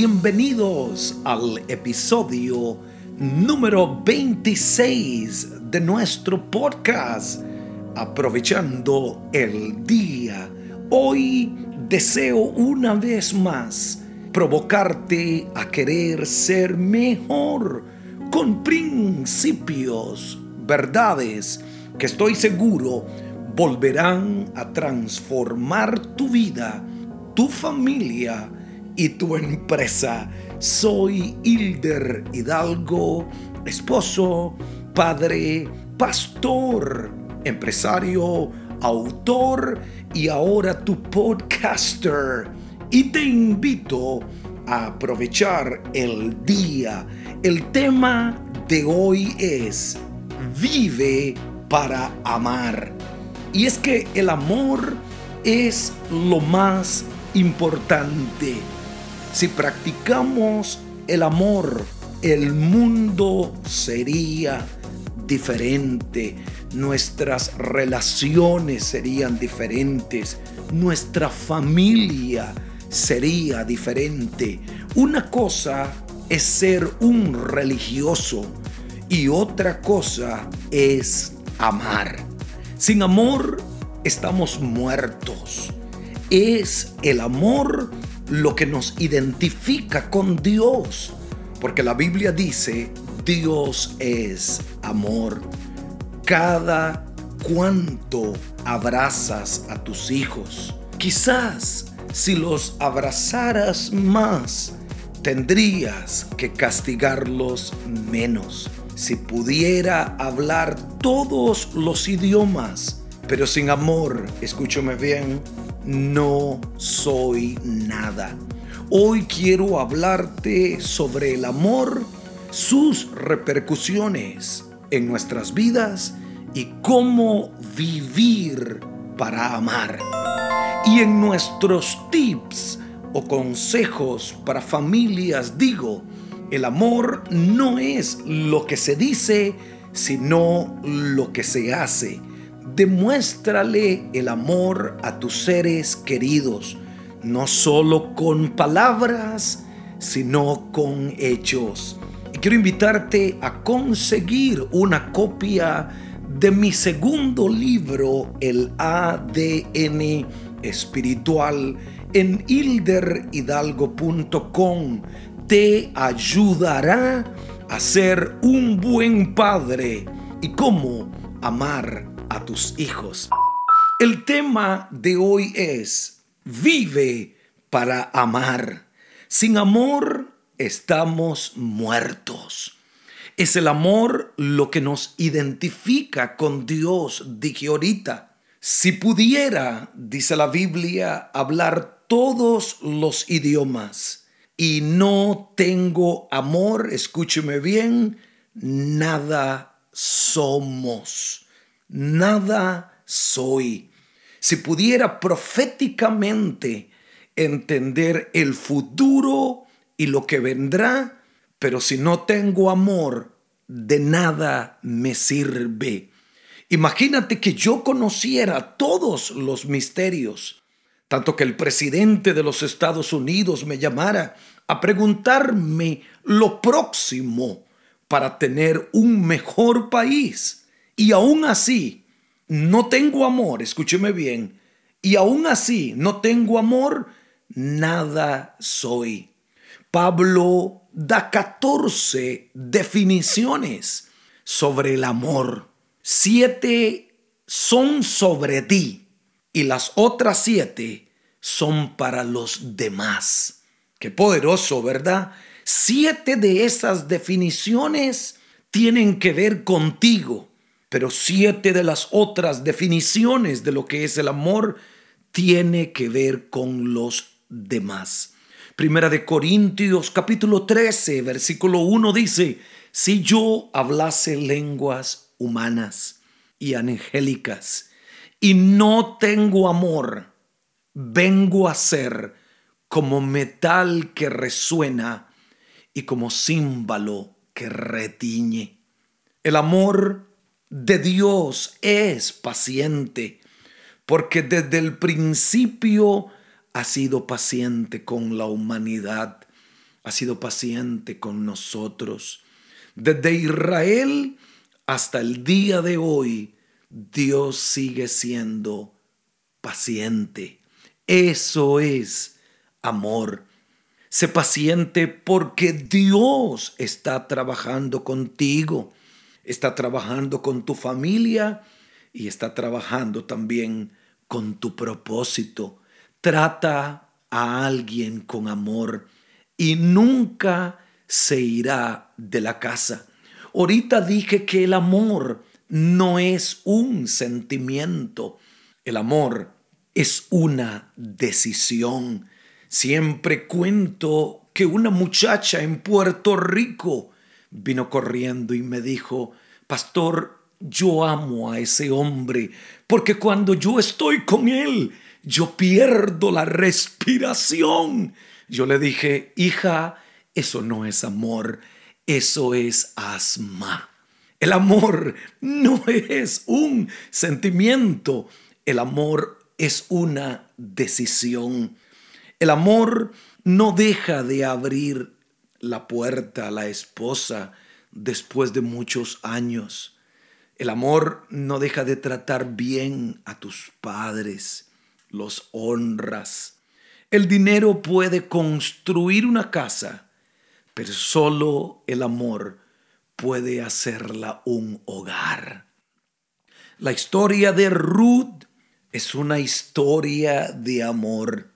bienvenidos al episodio número 26 de nuestro podcast, aprovechando el día. Hoy deseo una vez más provocarte a querer ser mejor con principios, verdades que estoy seguro volverán a transformar tu vida, tu familia y tu empresa. Soy Hilder Hidalgo, esposo, padre, pastor, empresario, autor y ahora tu podcaster. Y te invito a aprovechar el día. El tema de hoy es vive para amar. Y es que el amor es lo más importante. Si practicamos el amor, el mundo sería diferente, nuestras relaciones serían diferentes, nuestra familia sería diferente. Una cosa es ser un religioso y otra cosa es amar. Sin amor estamos muertos. Es el amor lo que nos identifica con Dios. Porque la Biblia dice, Dios es amor. Cada cuanto abrazas a tus hijos. Quizás si los abrazaras más, tendrías que castigarlos menos. Si pudiera hablar todos los idiomas, pero sin amor, escúchame bien, no soy nada. Hoy quiero hablarte sobre el amor, sus repercusiones en nuestras vidas y cómo vivir para amar. Y en nuestros tips o consejos para familias digo, el amor no es lo que se dice, sino lo que se hace. Demuéstrale el amor a tus seres queridos, no solo con palabras, sino con hechos. Y quiero invitarte a conseguir una copia de mi segundo libro, El ADN espiritual, en hilderhidalgo.com te ayudará a ser un buen padre y cómo amar a tus hijos. El tema de hoy es, vive para amar. Sin amor estamos muertos. Es el amor lo que nos identifica con Dios, dije ahorita. Si pudiera, dice la Biblia, hablar todos los idiomas, y no tengo amor, escúcheme bien, nada somos, nada soy. Si pudiera proféticamente entender el futuro y lo que vendrá, pero si no tengo amor, de nada me sirve. Imagínate que yo conociera todos los misterios, tanto que el presidente de los Estados Unidos me llamara a preguntarme lo próximo para tener un mejor país. Y aún así, no tengo amor, escúcheme bien, y aún así no tengo amor, nada soy. Pablo da 14 definiciones sobre el amor. Siete son sobre ti y las otras siete son para los demás. Qué poderoso, ¿verdad? Siete de esas definiciones tienen que ver contigo, pero siete de las otras definiciones de lo que es el amor tiene que ver con los demás. Primera de Corintios capítulo 13, versículo 1 dice, si yo hablase lenguas humanas y angélicas y no tengo amor, vengo a ser como metal que resuena y como címbalo que retiñe. El amor de Dios es paciente, porque desde el principio ha sido paciente con la humanidad. ha sido paciente con nosotros. Desde Israel hasta el día de hoy, Dios sigue siendo paciente. Eso es amor. Sé paciente porque Dios está trabajando contigo, está trabajando con tu familia y está trabajando también con tu propósito. Trata a alguien con amor y nunca se irá de la casa. Ahorita dije que el amor no es un sentimiento, el amor es una decisión. Siempre cuento que una muchacha en Puerto Rico vino corriendo y me dijo, Pastor, yo amo a ese hombre, porque cuando yo estoy con él, yo pierdo la respiración. Yo le dije, hija, eso no es amor, eso es asma. El amor no es un sentimiento, el amor es una decisión. El amor no deja de abrir la puerta la esposa después de muchos años. El amor no deja de tratar bien a tus padres, los honras. El dinero puede construir una casa, pero solo el amor puede hacerla un hogar. La historia de Ruth es una historia de amor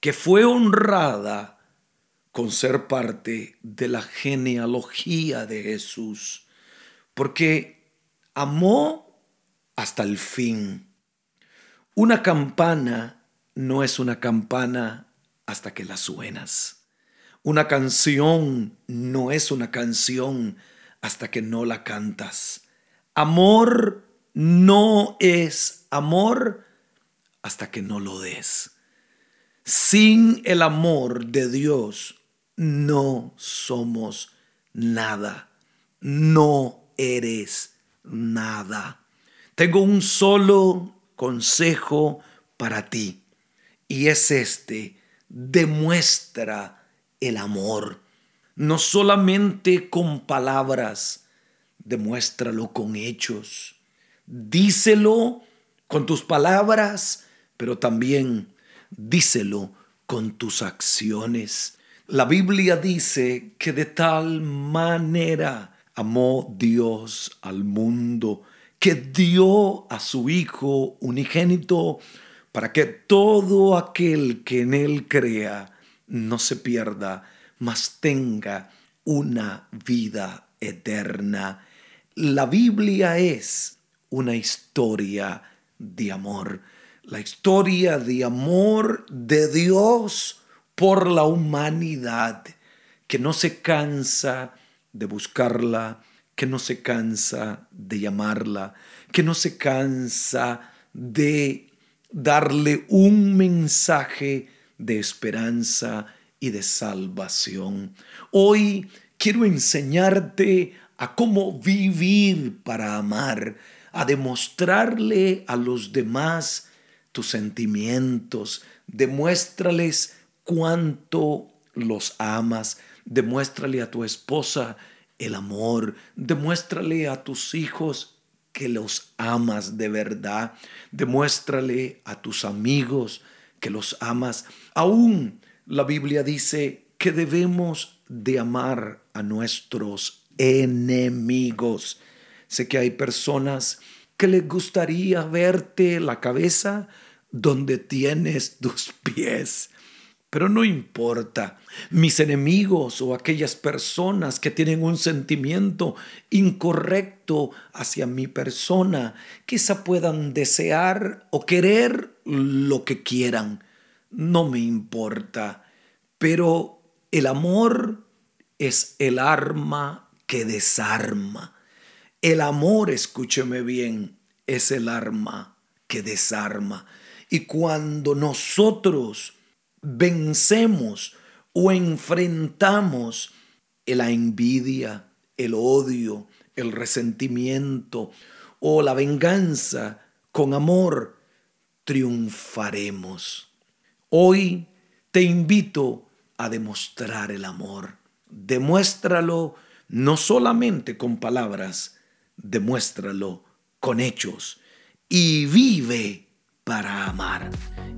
que fue honrada con ser parte de la genealogía de Jesús, porque amó hasta el fin. Una campana no es una campana hasta que la suenas. Una canción no es una canción hasta que no la cantas. Amor no es amor hasta que no lo des. Sin el amor de Dios no somos nada. No eres nada. Tengo un solo consejo para ti y es este. Demuestra el amor. No solamente con palabras, demuéstralo con hechos. Díselo con tus palabras, pero también díselo con tus acciones. La Biblia dice que de tal manera amó Dios al mundo que dio a su Hijo unigénito para que todo aquel que en Él crea no se pierda, mas tenga una vida eterna. La Biblia es una historia de amor la historia de amor de Dios por la humanidad, que no se cansa de buscarla, que no se cansa de llamarla, que no se cansa de darle un mensaje de esperanza y de salvación. Hoy quiero enseñarte a cómo vivir para amar, a demostrarle a los demás tus sentimientos, demuéstrales cuánto los amas, demuéstrale a tu esposa el amor, demuéstrale a tus hijos que los amas de verdad, demuéstrale a tus amigos que los amas. Aún la Biblia dice que debemos de amar a nuestros enemigos. Sé que hay personas que les gustaría verte la cabeza donde tienes tus pies. Pero no importa, mis enemigos o aquellas personas que tienen un sentimiento incorrecto hacia mi persona, quizá puedan desear o querer lo que quieran. No me importa, pero el amor es el arma que desarma. El amor, escúcheme bien, es el arma que desarma. Y cuando nosotros vencemos o enfrentamos la envidia, el odio, el resentimiento o la venganza con amor, triunfaremos. Hoy te invito a demostrar el amor. Demuéstralo no solamente con palabras, demuéstralo con hechos y vive para amar.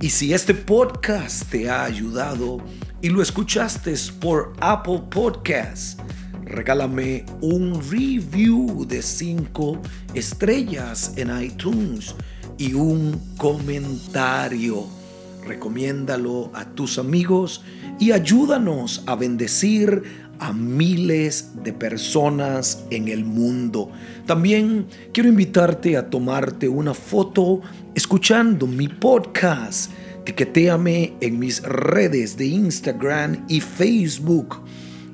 Y si este podcast te ha ayudado y lo escuchaste por Apple Podcasts, regálame un review de 5 estrellas en iTunes y un comentario. Recomiéndalo a tus amigos y ayúdanos a bendecir a miles de personas en el mundo. También quiero invitarte a tomarte una foto escuchando mi podcast. Etiquetéame en mis redes de Instagram y Facebook.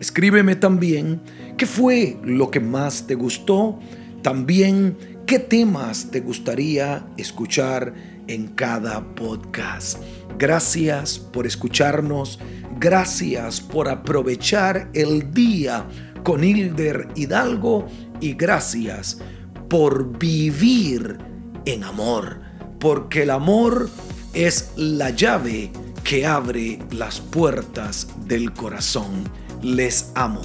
Escríbeme también qué fue lo que más te gustó. También qué temas te gustaría escuchar en cada podcast. Gracias por escucharnos. Gracias por aprovechar el día con Hilder Hidalgo y gracias por vivir en amor, porque el amor es la llave que abre las puertas del corazón. Les amo.